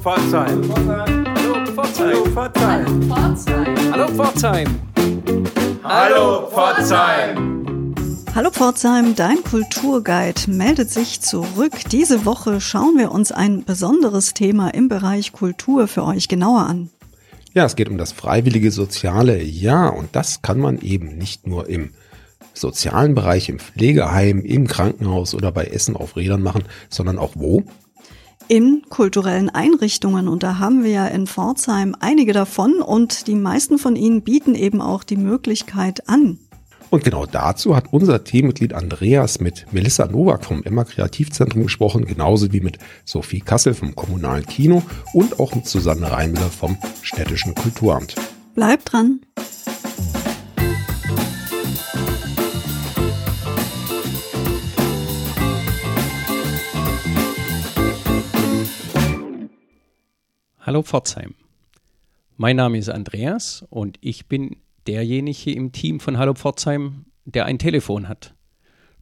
Pforzheim. Hallo Pforzheim. Hallo Pforzheim. Hallo Pforzheim. Hallo Pforzheim, dein Kulturguide meldet sich zurück. Diese Woche schauen wir uns ein besonderes Thema im Bereich Kultur für euch genauer an. Ja, es geht um das freiwillige soziale Jahr und das kann man eben nicht nur im sozialen Bereich, im Pflegeheim, im Krankenhaus oder bei Essen auf Rädern machen, sondern auch wo? In kulturellen Einrichtungen. Und da haben wir ja in Pforzheim einige davon und die meisten von ihnen bieten eben auch die Möglichkeit an. Und genau dazu hat unser Teammitglied Andreas mit Melissa Nowak vom Emma Kreativzentrum gesprochen, genauso wie mit Sophie Kassel vom Kommunalen Kino und auch mit Susanne Reinmüller vom Städtischen Kulturamt. Bleibt dran! Hallo Pforzheim. Mein Name ist Andreas und ich bin derjenige im Team von Hallo Pforzheim, der ein Telefon hat.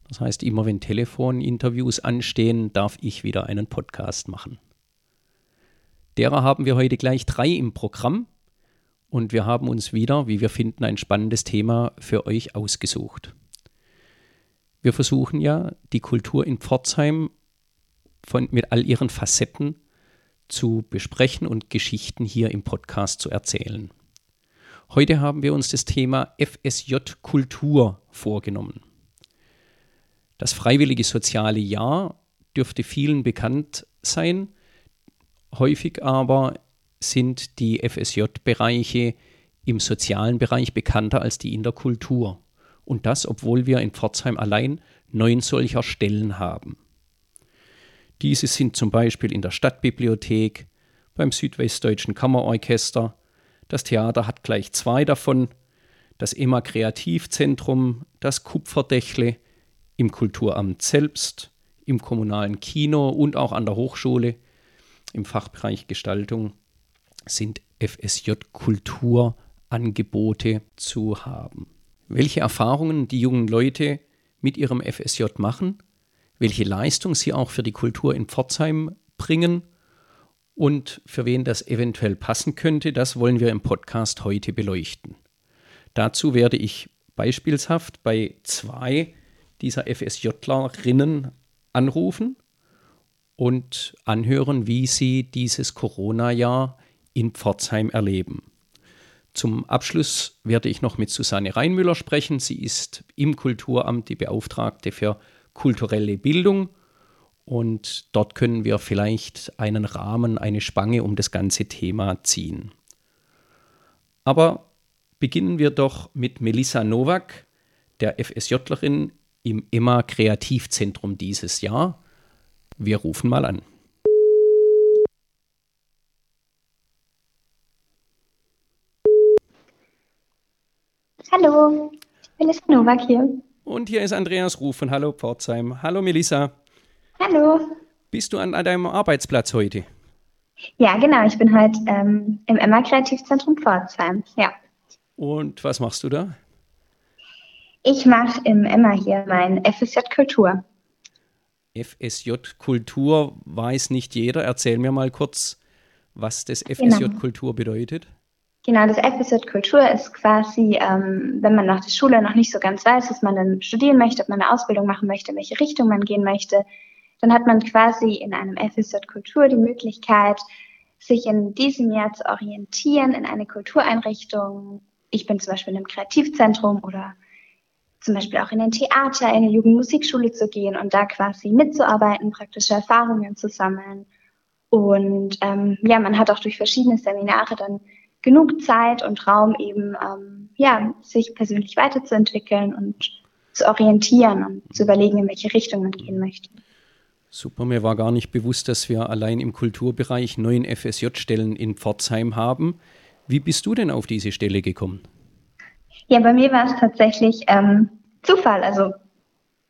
Das heißt, immer wenn Telefoninterviews anstehen, darf ich wieder einen Podcast machen. Derer haben wir heute gleich drei im Programm und wir haben uns wieder, wie wir finden, ein spannendes Thema für euch ausgesucht. Wir versuchen ja, die Kultur in Pforzheim von, mit all ihren Facetten zu besprechen und Geschichten hier im Podcast zu erzählen. Heute haben wir uns das Thema FSJ Kultur vorgenommen. Das freiwillige soziale Jahr dürfte vielen bekannt sein, häufig aber sind die FSJ-Bereiche im sozialen Bereich bekannter als die in der Kultur. Und das, obwohl wir in Pforzheim allein neun solcher Stellen haben. Diese sind zum Beispiel in der Stadtbibliothek, beim Südwestdeutschen Kammerorchester, das Theater hat gleich zwei davon, das EMA Kreativzentrum, das Kupferdächle, im Kulturamt selbst, im kommunalen Kino und auch an der Hochschule. Im Fachbereich Gestaltung sind FSJ Kulturangebote zu haben. Welche Erfahrungen die jungen Leute mit ihrem FSJ machen, welche Leistung sie auch für die Kultur in Pforzheim bringen und für wen das eventuell passen könnte, das wollen wir im Podcast heute beleuchten. Dazu werde ich beispielshaft bei zwei dieser FSJlerinnen anrufen und anhören, wie sie dieses Corona-Jahr in Pforzheim erleben. Zum Abschluss werde ich noch mit Susanne Reinmüller sprechen. Sie ist im Kulturamt die Beauftragte für kulturelle Bildung. Und dort können wir vielleicht einen Rahmen, eine Spange um das ganze Thema ziehen. Aber beginnen wir doch mit Melissa Nowak, der FSJlerin im Emma Kreativzentrum dieses Jahr. Wir rufen mal an. Hallo, Melissa Nowak hier. Und hier ist Andreas Ruf von Hallo Pforzheim. Hallo Melissa. Hallo. Bist du an, an deinem Arbeitsplatz heute? Ja, genau. Ich bin heute ähm, im Emma Kreativzentrum Pforzheim. Ja. Und was machst du da? Ich mache im Emma hier mein FSJ Kultur. FSJ Kultur weiß nicht jeder. Erzähl mir mal kurz, was das FSJ genau. Kultur bedeutet. Genau, das FSJ Kultur ist quasi, ähm, wenn man nach der Schule noch nicht so ganz weiß, was man dann studieren möchte, ob man eine Ausbildung machen möchte, in welche Richtung man gehen möchte, dann hat man quasi in einem FSJ Kultur die Möglichkeit, sich in diesem Jahr zu orientieren in eine Kultureinrichtung. Ich bin zum Beispiel in einem Kreativzentrum oder zum Beispiel auch in ein Theater, in eine Jugendmusikschule zu gehen und da quasi mitzuarbeiten, praktische Erfahrungen zu sammeln. Und ähm, ja, man hat auch durch verschiedene Seminare dann genug Zeit und Raum eben, ähm, ja, sich persönlich weiterzuentwickeln und zu orientieren und zu überlegen, in welche Richtung man gehen möchte. Super, mir war gar nicht bewusst, dass wir allein im Kulturbereich neun FSJ-Stellen in Pforzheim haben. Wie bist du denn auf diese Stelle gekommen? Ja, bei mir war es tatsächlich ähm, Zufall. Also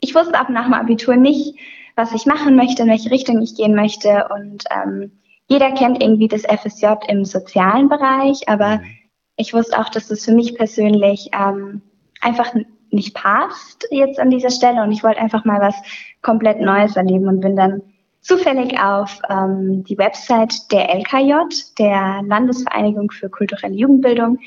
ich wusste ab nach dem Abitur nicht, was ich machen möchte, in welche Richtung ich gehen möchte. Und ähm, jeder kennt irgendwie das FSJ im sozialen Bereich, aber mhm. ich wusste auch, dass es für mich persönlich ähm, einfach nicht passt jetzt an dieser Stelle und ich wollte einfach mal was komplett Neues erleben und bin dann zufällig auf ähm, die Website der LKJ, der Landesvereinigung für kulturelle Jugendbildung,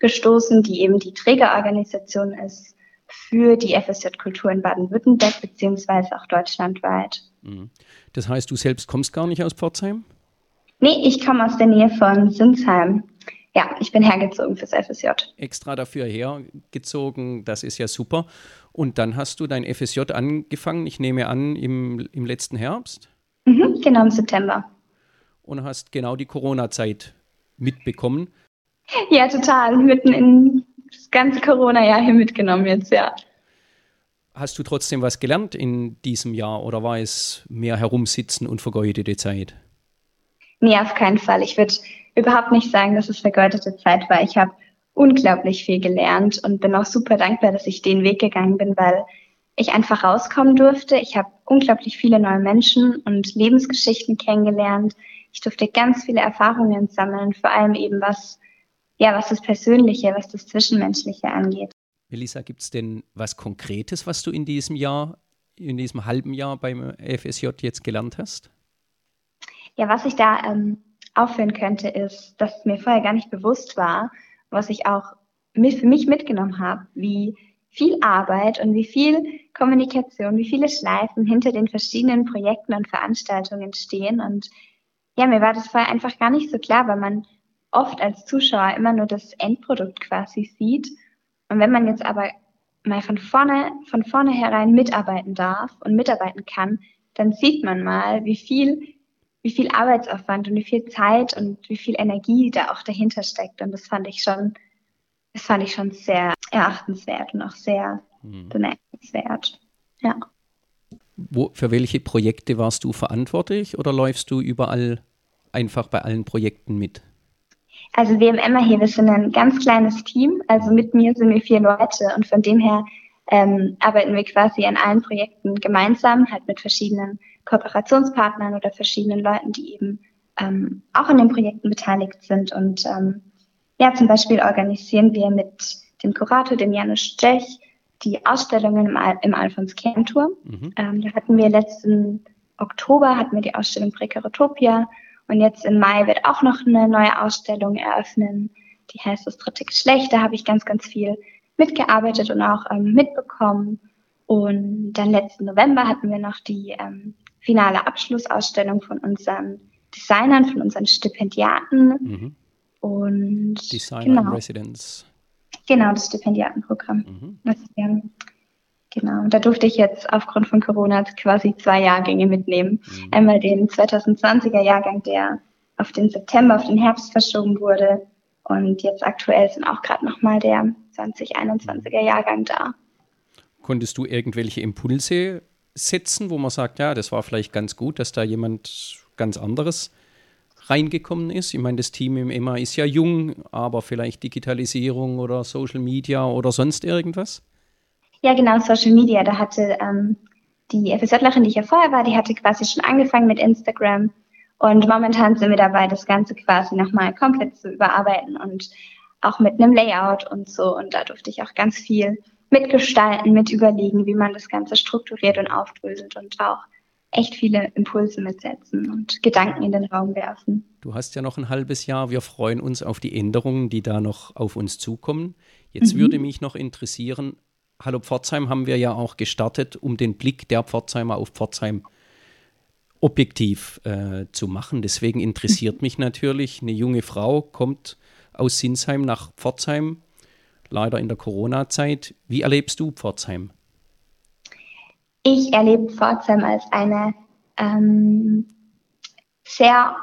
gestoßen, die eben die Trägerorganisation ist für die FSJ-Kultur in Baden-Württemberg beziehungsweise auch deutschlandweit. Mhm. Das heißt, du selbst kommst gar nicht aus Pforzheim? Nee, ich komme aus der Nähe von Sinsheim. Ja, ich bin hergezogen fürs FSJ. Extra dafür hergezogen, das ist ja super. Und dann hast du dein FSJ angefangen, ich nehme an, im, im letzten Herbst? Mhm, genau, im September. Und hast genau die Corona-Zeit mitbekommen. Ja, total. Mitten in das ganze Corona-Jahr hier mitgenommen jetzt, ja. Hast du trotzdem was gelernt in diesem Jahr oder war es mehr herumsitzen und vergeudete Zeit? Nee, auf keinen Fall. Ich würde überhaupt nicht sagen, dass es vergeudete Zeit war. Ich habe unglaublich viel gelernt und bin auch super dankbar, dass ich den Weg gegangen bin, weil ich einfach rauskommen durfte. Ich habe unglaublich viele neue Menschen und Lebensgeschichten kennengelernt. Ich durfte ganz viele Erfahrungen sammeln, vor allem eben was, ja, was das Persönliche, was das Zwischenmenschliche angeht. Melissa, gibt es denn was Konkretes, was du in diesem Jahr, in diesem halben Jahr beim FSJ jetzt gelernt hast? Ja, was ich da ähm, aufführen könnte, ist, dass mir vorher gar nicht bewusst war, was ich auch mit, für mich mitgenommen habe, wie viel Arbeit und wie viel Kommunikation, wie viele Schleifen hinter den verschiedenen Projekten und Veranstaltungen stehen. Und ja, mir war das vorher einfach gar nicht so klar, weil man oft als Zuschauer immer nur das Endprodukt quasi sieht. Und wenn man jetzt aber mal von vorne, von vornherein mitarbeiten darf und mitarbeiten kann, dann sieht man mal, wie viel wie viel Arbeitsaufwand und wie viel Zeit und wie viel Energie da auch dahinter steckt. Und das fand ich schon, das fand ich schon sehr erachtenswert und auch sehr mhm. bemerkenswert. Ja. Wo, für welche Projekte warst du verantwortlich oder läufst du überall einfach bei allen Projekten mit? Also wir im Emma hier, wir sind ein ganz kleines Team. Also mit mir sind wir vier Leute und von dem her ähm, arbeiten wir quasi an allen Projekten gemeinsam, halt mit verschiedenen Kooperationspartnern oder verschiedenen Leuten, die eben ähm, auch an den Projekten beteiligt sind. Und ähm, ja, zum Beispiel organisieren wir mit dem Kurator, dem Janusz Stech, die Ausstellungen im, Al im Alfons Kernturm. Mhm. Ähm, da hatten wir letzten Oktober hatten wir die Ausstellung Precaritopia und jetzt im Mai wird auch noch eine neue Ausstellung eröffnen, die heißt das dritte Geschlecht. Da habe ich ganz, ganz viel mitgearbeitet und auch ähm, mitbekommen. Und dann letzten November hatten wir noch die ähm, finale Abschlussausstellung von unseren Designern, von unseren Stipendiaten. Mhm. Und Design genau. Residence. Genau, das Stipendiatenprogramm. Mhm. Das, ja, genau, da durfte ich jetzt aufgrund von Corona quasi zwei Jahrgänge mitnehmen. Mhm. Einmal den 2020er Jahrgang, der auf den September, auf den Herbst verschoben wurde. Und jetzt aktuell sind auch gerade nochmal der 2021er Jahrgang da. Konntest du irgendwelche Impulse setzen, wo man sagt, ja, das war vielleicht ganz gut, dass da jemand ganz anderes reingekommen ist? Ich meine, das Team im EMA ist ja jung, aber vielleicht Digitalisierung oder Social Media oder sonst irgendwas? Ja, genau, Social Media. Da hatte ähm, die FSJlerin, die ich ja vorher war, die hatte quasi schon angefangen mit Instagram. Und momentan sind wir dabei, das Ganze quasi nochmal komplett zu überarbeiten und auch mit einem Layout und so. Und da durfte ich auch ganz viel mitgestalten, mit überlegen, wie man das Ganze strukturiert und aufdröselt und auch echt viele Impulse mitsetzen und Gedanken in den Raum werfen. Du hast ja noch ein halbes Jahr. Wir freuen uns auf die Änderungen, die da noch auf uns zukommen. Jetzt mhm. würde mich noch interessieren, Hallo Pforzheim haben wir ja auch gestartet, um den Blick der Pforzheimer auf Pforzheim objektiv äh, zu machen. Deswegen interessiert mich natürlich, eine junge Frau kommt aus Sinsheim nach Pforzheim leider in der Corona-Zeit. Wie erlebst du Pforzheim? Ich erlebe Pforzheim als eine ähm, sehr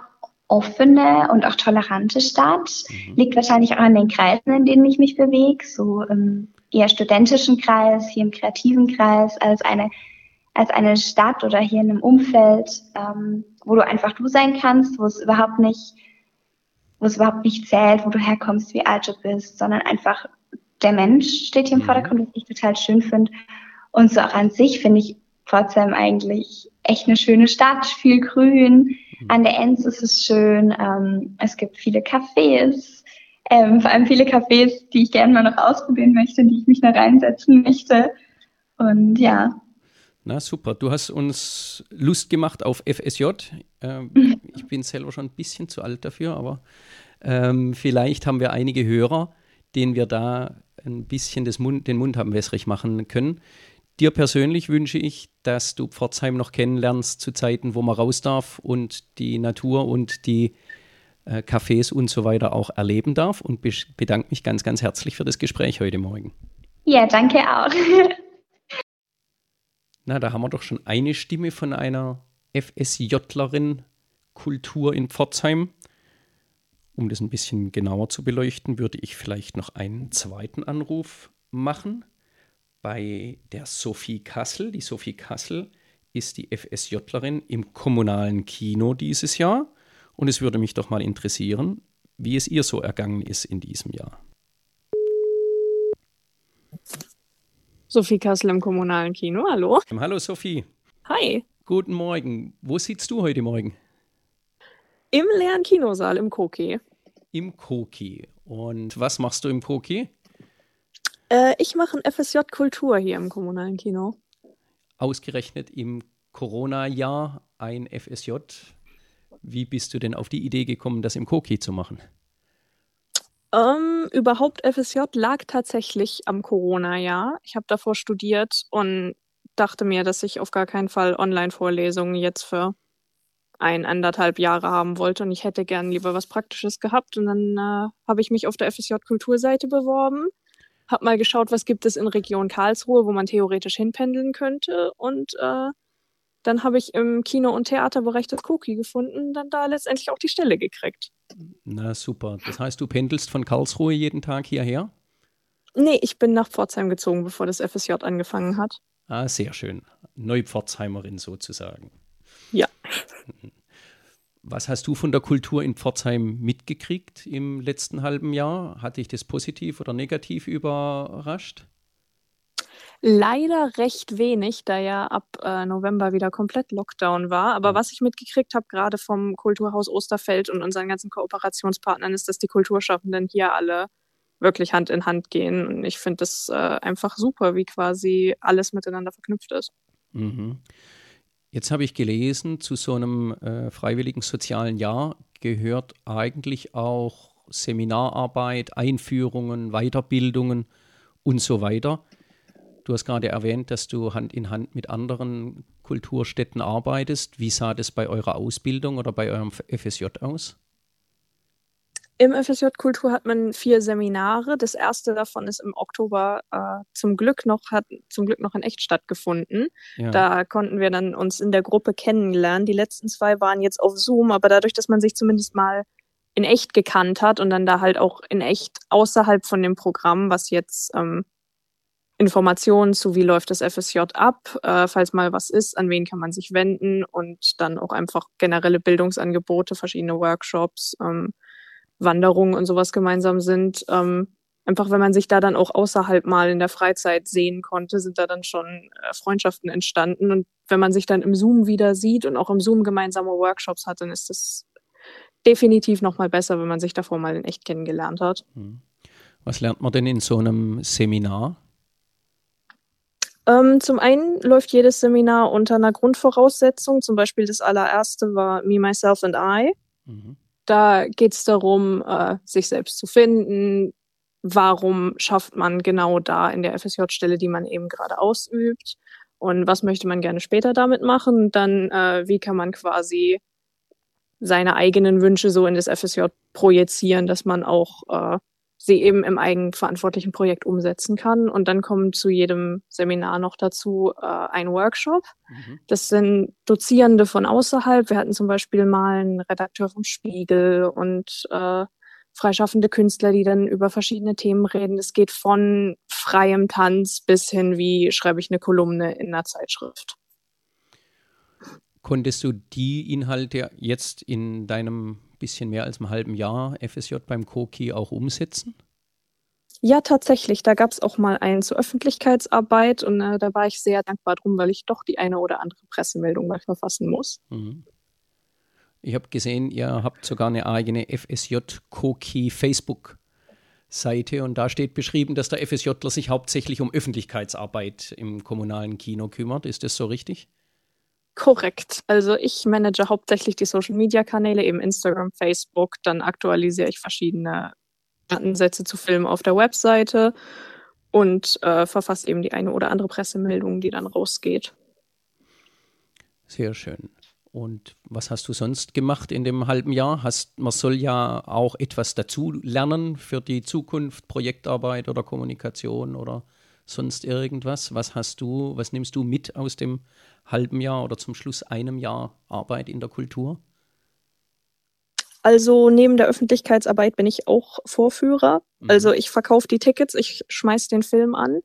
offene und auch tolerante Stadt. Mhm. Liegt wahrscheinlich auch an den Kreisen, in denen ich mich bewege, so im eher studentischen Kreis, hier im kreativen Kreis, als eine, als eine Stadt oder hier in einem Umfeld, ähm, wo du einfach du sein kannst, wo es überhaupt nicht, wo es überhaupt nicht zählt, wo du herkommst, wie alt du bist, sondern einfach der Mensch steht hier im mhm. Vordergrund, was ich total schön finde. Und so auch an sich finde ich Pforzheim eigentlich echt eine schöne Stadt, viel Grün. Mhm. An der Enz ist es schön. Ähm, es gibt viele Cafés, ähm, vor allem viele Cafés, die ich gerne mal noch ausprobieren möchte, die ich mich da reinsetzen möchte. Und ja. Na super, du hast uns Lust gemacht auf FSJ. Ähm, ich bin selber schon ein bisschen zu alt dafür, aber ähm, vielleicht haben wir einige Hörer, denen wir da ein bisschen Mund, den Mund haben wässrig machen können. Dir persönlich wünsche ich, dass du Pforzheim noch kennenlernst zu Zeiten, wo man raus darf und die Natur und die äh, Cafés und so weiter auch erleben darf und bedanke mich ganz, ganz herzlich für das Gespräch heute Morgen. Ja, danke auch. Na, da haben wir doch schon eine Stimme von einer FSJlerin Kultur in Pforzheim. Um das ein bisschen genauer zu beleuchten, würde ich vielleicht noch einen zweiten Anruf machen bei der Sophie Kassel. Die Sophie Kassel ist die FSJlerin im kommunalen Kino dieses Jahr. Und es würde mich doch mal interessieren, wie es ihr so ergangen ist in diesem Jahr. Sophie Kassel im kommunalen Kino. Hallo. Hallo Sophie. Hi. Guten Morgen. Wo sitzt du heute Morgen? Im leeren Kinosaal im Koki. Im Koki. Und was machst du im Koki? Äh, ich mache ein FSJ Kultur hier im kommunalen Kino. Ausgerechnet im Corona-Jahr ein FSJ. Wie bist du denn auf die Idee gekommen, das im Koki zu machen? Ähm, überhaupt FSJ lag tatsächlich am Corona-Jahr. Ich habe davor studiert und dachte mir, dass ich auf gar keinen Fall Online-Vorlesungen jetzt für ein, anderthalb Jahre haben wollte und ich hätte gern lieber was Praktisches gehabt. Und dann äh, habe ich mich auf der FSJ-Kulturseite beworben, habe mal geschaut, was gibt es in Region Karlsruhe, wo man theoretisch hinpendeln könnte und äh, dann habe ich im Kino- und Theaterbereich das Cookie gefunden, dann da letztendlich auch die Stelle gekriegt. Na super. Das heißt, du pendelst von Karlsruhe jeden Tag hierher? Nee, ich bin nach Pforzheim gezogen, bevor das FSJ angefangen hat. Ah, sehr schön. Neupforzheimerin sozusagen. Ja. Was hast du von der Kultur in Pforzheim mitgekriegt im letzten halben Jahr? Hat dich das positiv oder negativ überrascht? Leider recht wenig, da ja ab äh, November wieder komplett Lockdown war. Aber mhm. was ich mitgekriegt habe, gerade vom Kulturhaus Osterfeld und unseren ganzen Kooperationspartnern, ist, dass die Kulturschaffenden hier alle wirklich Hand in Hand gehen. Und ich finde das äh, einfach super, wie quasi alles miteinander verknüpft ist. Mhm. Jetzt habe ich gelesen, zu so einem äh, freiwilligen sozialen Jahr gehört eigentlich auch Seminararbeit, Einführungen, Weiterbildungen und so weiter. Du hast gerade erwähnt, dass du Hand in Hand mit anderen Kulturstätten arbeitest. Wie sah das bei eurer Ausbildung oder bei eurem FSJ aus? Im FSJ Kultur hat man vier Seminare. Das erste davon ist im Oktober äh, zum Glück noch hat zum Glück noch in echt stattgefunden. Ja. Da konnten wir dann uns in der Gruppe kennenlernen. Die letzten zwei waren jetzt auf Zoom, aber dadurch, dass man sich zumindest mal in echt gekannt hat und dann da halt auch in echt außerhalb von dem Programm, was jetzt ähm, Informationen zu, wie läuft das FSJ ab, äh, falls mal was ist, an wen kann man sich wenden und dann auch einfach generelle Bildungsangebote, verschiedene Workshops, ähm, Wanderungen und sowas gemeinsam sind. Ähm, einfach, wenn man sich da dann auch außerhalb mal in der Freizeit sehen konnte, sind da dann schon äh, Freundschaften entstanden. Und wenn man sich dann im Zoom wieder sieht und auch im Zoom gemeinsame Workshops hat, dann ist das definitiv nochmal besser, wenn man sich davor mal in echt kennengelernt hat. Hm. Was lernt man denn in so einem Seminar? Ähm, zum einen läuft jedes Seminar unter einer Grundvoraussetzung. Zum Beispiel das allererste war Me, Myself and I. Mhm. Da geht es darum, äh, sich selbst zu finden. Warum schafft man genau da in der FSJ-Stelle, die man eben gerade ausübt? Und was möchte man gerne später damit machen? Dann, äh, wie kann man quasi seine eigenen Wünsche so in das FSJ projizieren, dass man auch äh, sie eben im eigenverantwortlichen Projekt umsetzen kann. Und dann kommt zu jedem Seminar noch dazu äh, ein Workshop. Mhm. Das sind Dozierende von außerhalb. Wir hatten zum Beispiel mal einen Redakteur vom Spiegel und äh, freischaffende Künstler, die dann über verschiedene Themen reden. Es geht von freiem Tanz bis hin, wie schreibe ich eine Kolumne in einer Zeitschrift. Konntest du die Inhalte jetzt in deinem bisschen mehr als einem halben Jahr FSJ beim Koki auch umsetzen? Ja, tatsächlich. Da gab es auch mal einen zur Öffentlichkeitsarbeit und äh, da war ich sehr dankbar drum, weil ich doch die eine oder andere Pressemeldung mal verfassen muss. Mhm. Ich habe gesehen, ihr habt sogar eine eigene FSJ Koki Facebook Seite und da steht beschrieben, dass der FSJler sich hauptsächlich um Öffentlichkeitsarbeit im kommunalen Kino kümmert. Ist das so richtig? Korrekt. Also ich manage hauptsächlich die Social-Media-Kanäle, eben Instagram, Facebook. Dann aktualisiere ich verschiedene Datensätze zu Filmen auf der Webseite und äh, verfasse eben die eine oder andere Pressemeldung, die dann rausgeht. Sehr schön. Und was hast du sonst gemacht in dem halben Jahr? Hast, man soll ja auch etwas dazu lernen für die Zukunft, Projektarbeit oder Kommunikation oder sonst irgendwas. Was hast du, was nimmst du mit aus dem halben Jahr oder zum Schluss einem Jahr Arbeit in der Kultur? Also neben der Öffentlichkeitsarbeit bin ich auch Vorführer. Mhm. Also ich verkaufe die Tickets, ich schmeiß den Film an.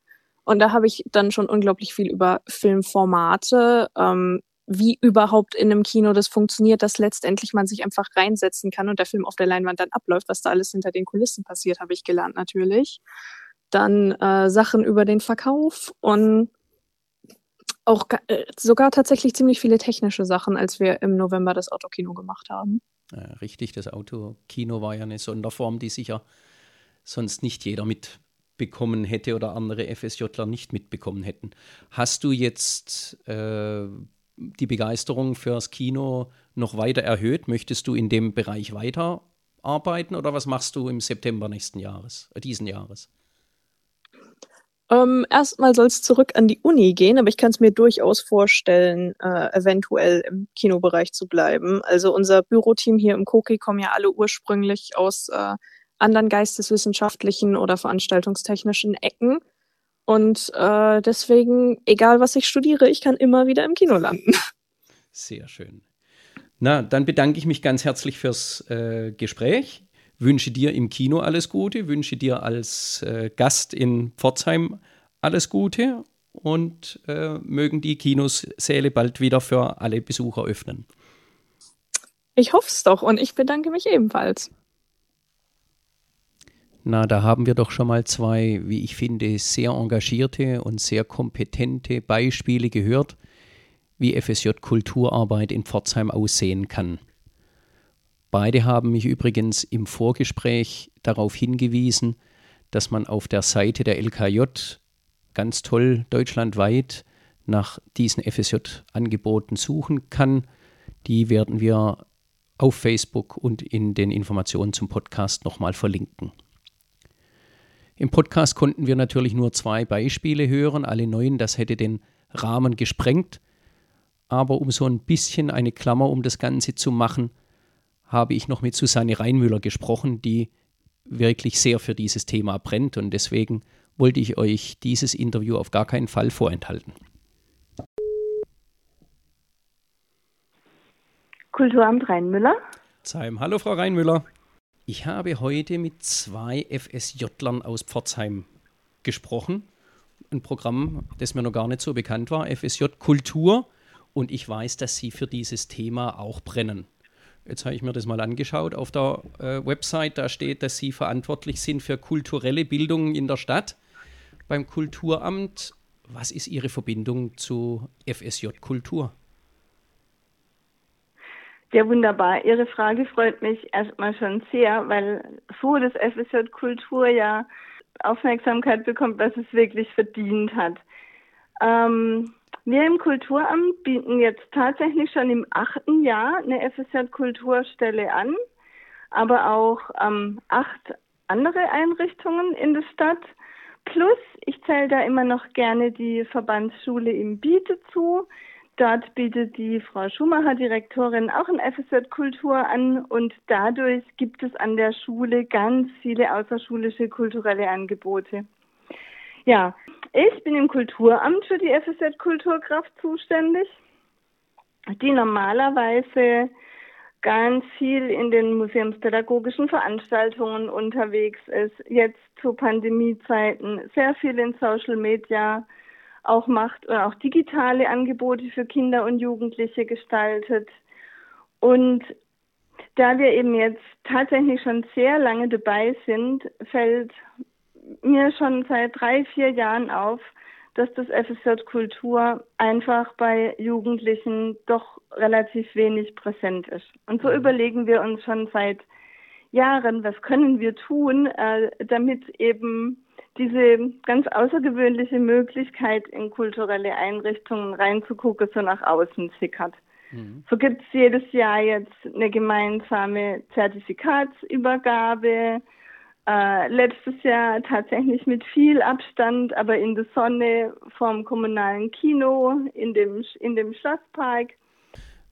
Und da habe ich dann schon unglaublich viel über Filmformate, ähm, wie überhaupt in einem Kino das funktioniert, dass letztendlich man sich einfach reinsetzen kann und der Film auf der Leinwand dann abläuft, was da alles hinter den Kulissen passiert, habe ich gelernt natürlich. Dann äh, Sachen über den Verkauf und auch äh, sogar tatsächlich ziemlich viele technische Sachen, als wir im November das Autokino gemacht haben. Ja, richtig, das Autokino war ja eine Sonderform, die sicher sonst nicht jeder mitbekommen hätte oder andere FSJler nicht mitbekommen hätten. Hast du jetzt äh, die Begeisterung fürs Kino noch weiter erhöht? Möchtest du in dem Bereich weiterarbeiten oder was machst du im September nächsten Jahres, äh, diesen Jahres? Ähm, erstmal soll es zurück an die Uni gehen, aber ich kann es mir durchaus vorstellen, äh, eventuell im Kinobereich zu bleiben. Also unser Büroteam hier im Koki kommen ja alle ursprünglich aus äh, anderen geisteswissenschaftlichen oder veranstaltungstechnischen Ecken. Und äh, deswegen, egal was ich studiere, ich kann immer wieder im Kino landen. Sehr schön. Na, dann bedanke ich mich ganz herzlich fürs äh, Gespräch. Wünsche dir im Kino alles Gute, wünsche dir als äh, Gast in Pforzheim alles Gute und äh, mögen die Kinosäle bald wieder für alle Besucher öffnen. Ich hoffe es doch und ich bedanke mich ebenfalls. Na, da haben wir doch schon mal zwei, wie ich finde, sehr engagierte und sehr kompetente Beispiele gehört, wie FSJ Kulturarbeit in Pforzheim aussehen kann. Beide haben mich übrigens im Vorgespräch darauf hingewiesen, dass man auf der Seite der LKJ ganz toll deutschlandweit nach diesen FSJ-Angeboten suchen kann. Die werden wir auf Facebook und in den Informationen zum Podcast nochmal verlinken. Im Podcast konnten wir natürlich nur zwei Beispiele hören, alle neun, das hätte den Rahmen gesprengt. Aber um so ein bisschen eine Klammer um das Ganze zu machen, habe ich noch mit Susanne Reinmüller gesprochen, die wirklich sehr für dieses Thema brennt und deswegen wollte ich euch dieses Interview auf gar keinen Fall vorenthalten. Kulturamt Rheinmüller. Zeim. Hallo, Frau Reinmüller. Ich habe heute mit zwei FSJlern aus Pforzheim gesprochen. Ein Programm, das mir noch gar nicht so bekannt war, FSJ Kultur. Und ich weiß, dass Sie für dieses Thema auch brennen. Jetzt habe ich mir das mal angeschaut auf der äh, Website. Da steht, dass Sie verantwortlich sind für kulturelle Bildung in der Stadt beim Kulturamt. Was ist Ihre Verbindung zu FSJ Kultur? Ja, wunderbar. Ihre Frage freut mich erstmal schon sehr, weil so das FSJ Kultur ja Aufmerksamkeit bekommt, was es wirklich verdient hat. Ähm, wir im Kulturamt bieten jetzt tatsächlich schon im achten Jahr eine FSJ Kulturstelle an, aber auch ähm, acht andere Einrichtungen in der Stadt. Plus, ich zähle da immer noch gerne die Verbandsschule im Biete zu. Dort bietet die Frau Schumacher, Direktorin, auch ein FSJ Kultur an und dadurch gibt es an der Schule ganz viele außerschulische kulturelle Angebote. Ja, ich bin im Kulturamt für die FSJ Kulturkraft zuständig, die normalerweise ganz viel in den museumspädagogischen Veranstaltungen unterwegs ist, jetzt zu Pandemiezeiten sehr viel in Social Media auch macht oder auch digitale Angebote für Kinder und Jugendliche gestaltet. Und da wir eben jetzt tatsächlich schon sehr lange dabei sind, fällt mir schon seit drei, vier Jahren auf, dass das FSJ Kultur einfach bei Jugendlichen doch relativ wenig präsent ist. Und so mhm. überlegen wir uns schon seit Jahren, was können wir tun, äh, damit eben diese ganz außergewöhnliche Möglichkeit, in kulturelle Einrichtungen reinzugucken, so nach außen sickert. Mhm. So gibt es jedes Jahr jetzt eine gemeinsame Zertifikatsübergabe. Äh, letztes Jahr tatsächlich mit viel Abstand, aber in der Sonne vom kommunalen Kino in dem, in dem Schlosspark.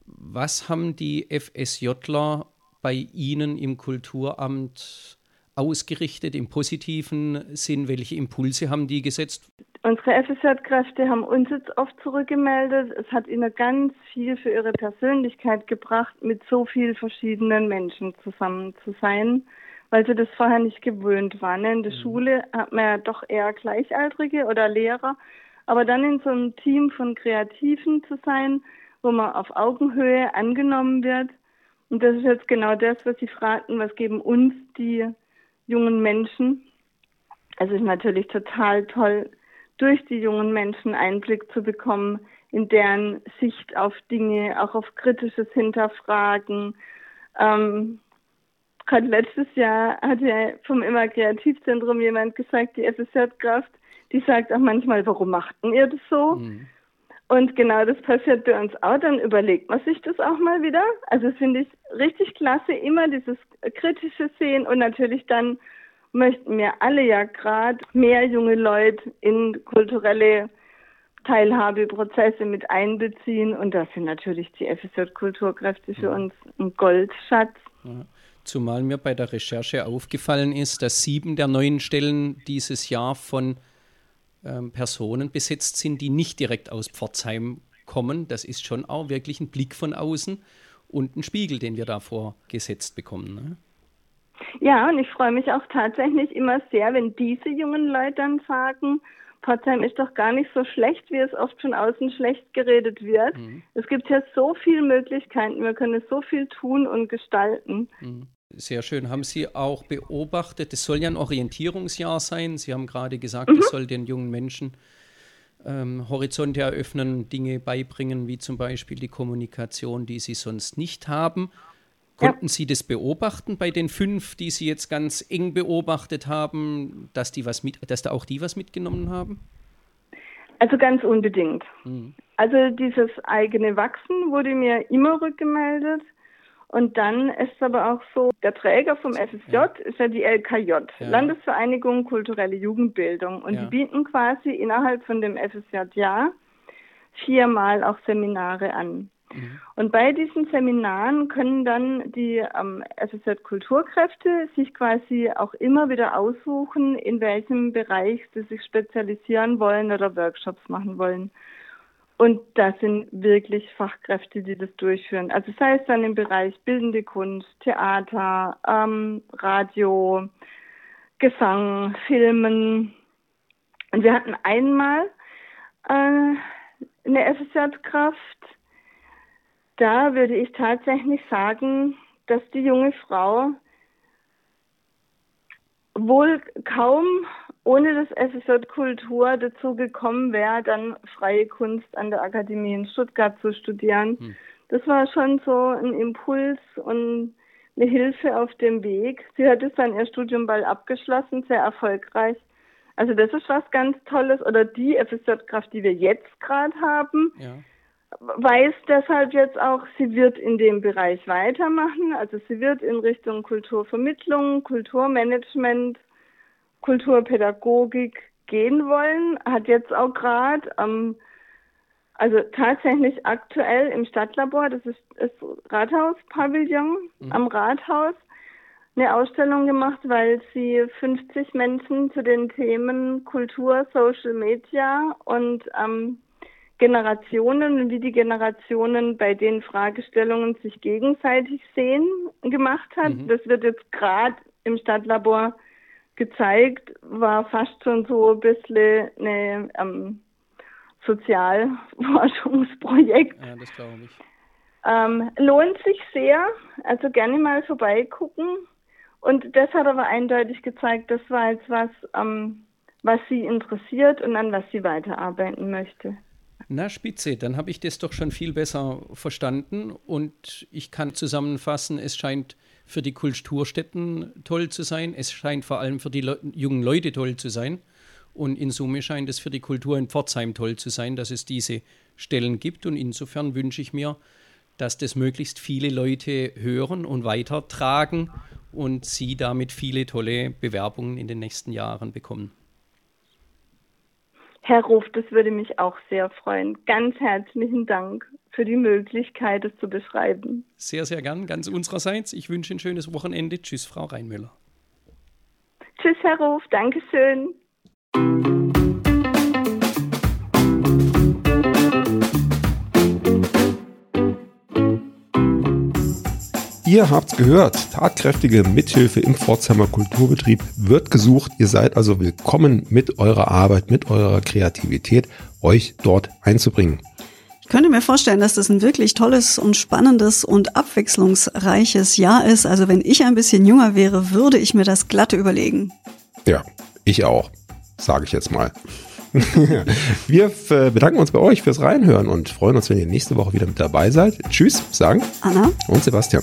Was haben die FSJler bei Ihnen im Kulturamt ausgerichtet im positiven Sinn? Welche Impulse haben die gesetzt? Unsere FSJ-Kräfte haben uns jetzt oft zurückgemeldet. Es hat ihnen ganz viel für ihre Persönlichkeit gebracht, mit so vielen verschiedenen Menschen zusammen zu sein, weil sie das vorher nicht gewöhnt waren. In der mhm. Schule hat man ja doch eher Gleichaltrige oder Lehrer, aber dann in so einem Team von Kreativen zu sein, wo man auf Augenhöhe angenommen wird. Und das ist jetzt genau das, was Sie fragten, was geben uns die jungen Menschen. Also es ist natürlich total toll, durch die jungen Menschen Einblick zu bekommen in deren Sicht auf Dinge, auch auf kritisches Hinterfragen. Ähm, Gerade letztes Jahr hat ja vom Immer Kreativzentrum jemand gesagt, die FSJ-Kraft, die sagt auch manchmal, warum machten ihr das so? Mhm. Und genau das passiert bei uns auch. Dann überlegt man sich das auch mal wieder. Also finde ich richtig klasse, immer dieses kritische Sehen und natürlich dann möchten wir alle ja gerade mehr junge Leute in kulturelle Teilhabeprozesse mit einbeziehen und das sind natürlich die FSJ-Kulturkräfte für uns ein Goldschatz. Ja. Zumal mir bei der Recherche aufgefallen ist, dass sieben der neuen Stellen dieses Jahr von ähm, Personen besetzt sind, die nicht direkt aus Pforzheim kommen. Das ist schon auch wirklich ein Blick von außen und ein Spiegel, den wir da vorgesetzt bekommen. Ne? Ja, und ich freue mich auch tatsächlich immer sehr, wenn diese jungen Leute dann sagen, Pforzheim ist doch gar nicht so schlecht, wie es oft von außen schlecht geredet wird. Mhm. Es gibt ja so viele Möglichkeiten, wir können so viel tun und gestalten. Mhm. Sehr schön. Haben Sie auch beobachtet, es soll ja ein Orientierungsjahr sein. Sie haben gerade gesagt, mhm. es soll den jungen Menschen ähm, Horizonte eröffnen, Dinge beibringen, wie zum Beispiel die Kommunikation, die sie sonst nicht haben. Konnten ja. Sie das beobachten bei den fünf, die Sie jetzt ganz eng beobachtet haben, dass die was mit, dass da auch die was mitgenommen haben? Also ganz unbedingt. Mhm. Also dieses eigene Wachsen wurde mir immer rückgemeldet. Und dann ist es aber auch so, der Träger vom FSJ ja. ist ja die LKJ, ja. Landesvereinigung Kulturelle Jugendbildung. Und ja. die bieten quasi innerhalb von dem FSJ ja viermal auch Seminare an. Mhm. Und bei diesen Seminaren können dann die ähm, FSJ Kulturkräfte sich quasi auch immer wieder aussuchen, in welchem Bereich sie sich spezialisieren wollen oder Workshops machen wollen. Und das sind wirklich Fachkräfte, die das durchführen. Also sei es dann im Bereich bildende Kunst, Theater, ähm, Radio, Gesang, Filmen. Und wir hatten einmal äh, eine FSJ-Kraft. Da würde ich tatsächlich sagen, dass die junge Frau wohl kaum ohne das FSJ Kultur dazu gekommen wäre, dann freie Kunst an der Akademie in Stuttgart zu studieren. Hm. Das war schon so ein Impuls und eine Hilfe auf dem Weg. Sie hat es dann ihr Studium bald abgeschlossen, sehr erfolgreich. Also das ist was ganz Tolles. Oder die FSJ-Kraft, die wir jetzt gerade haben, ja. weiß deshalb jetzt auch, sie wird in dem Bereich weitermachen. Also sie wird in Richtung Kulturvermittlung, Kulturmanagement Kulturpädagogik gehen wollen, hat jetzt auch gerade, ähm, also tatsächlich aktuell im Stadtlabor, das ist das Rathauspavillon mhm. am Rathaus, eine Ausstellung gemacht, weil sie 50 Menschen zu den Themen Kultur, Social Media und ähm, Generationen und wie die Generationen bei den Fragestellungen sich gegenseitig sehen gemacht hat. Mhm. Das wird jetzt gerade im Stadtlabor gezeigt, war fast schon so ein bisschen ein ähm, Sozialforschungsprojekt. Ja, das glaube ich. Ähm, lohnt sich sehr, also gerne mal vorbeigucken. Und das hat aber eindeutig gezeigt, das war jetzt was, ähm, was sie interessiert und an was sie weiterarbeiten möchte. Na, Spitze, dann habe ich das doch schon viel besser verstanden und ich kann zusammenfassen, es scheint für die Kulturstätten toll zu sein. Es scheint vor allem für die Le jungen Leute toll zu sein. Und in Summe scheint es für die Kultur in Pforzheim toll zu sein, dass es diese Stellen gibt. Und insofern wünsche ich mir, dass das möglichst viele Leute hören und weitertragen und sie damit viele tolle Bewerbungen in den nächsten Jahren bekommen. Herr Ruf, das würde mich auch sehr freuen. Ganz herzlichen Dank für die Möglichkeit, es zu beschreiben. Sehr, sehr gern, ganz unsererseits. Ich wünsche ein schönes Wochenende. Tschüss, Frau Reinmüller. Tschüss, Herr Ruf. Dankeschön. Ihr habt's gehört, tatkräftige Mithilfe im Pforzheimer Kulturbetrieb wird gesucht. Ihr seid also willkommen mit eurer Arbeit, mit eurer Kreativität, euch dort einzubringen. Ich könnte mir vorstellen, dass das ein wirklich tolles und spannendes und abwechslungsreiches Jahr ist. Also wenn ich ein bisschen jünger wäre, würde ich mir das glatte überlegen. Ja, ich auch, sage ich jetzt mal. Wir bedanken uns bei euch fürs Reinhören und freuen uns, wenn ihr nächste Woche wieder mit dabei seid. Tschüss, sagen Anna und Sebastian.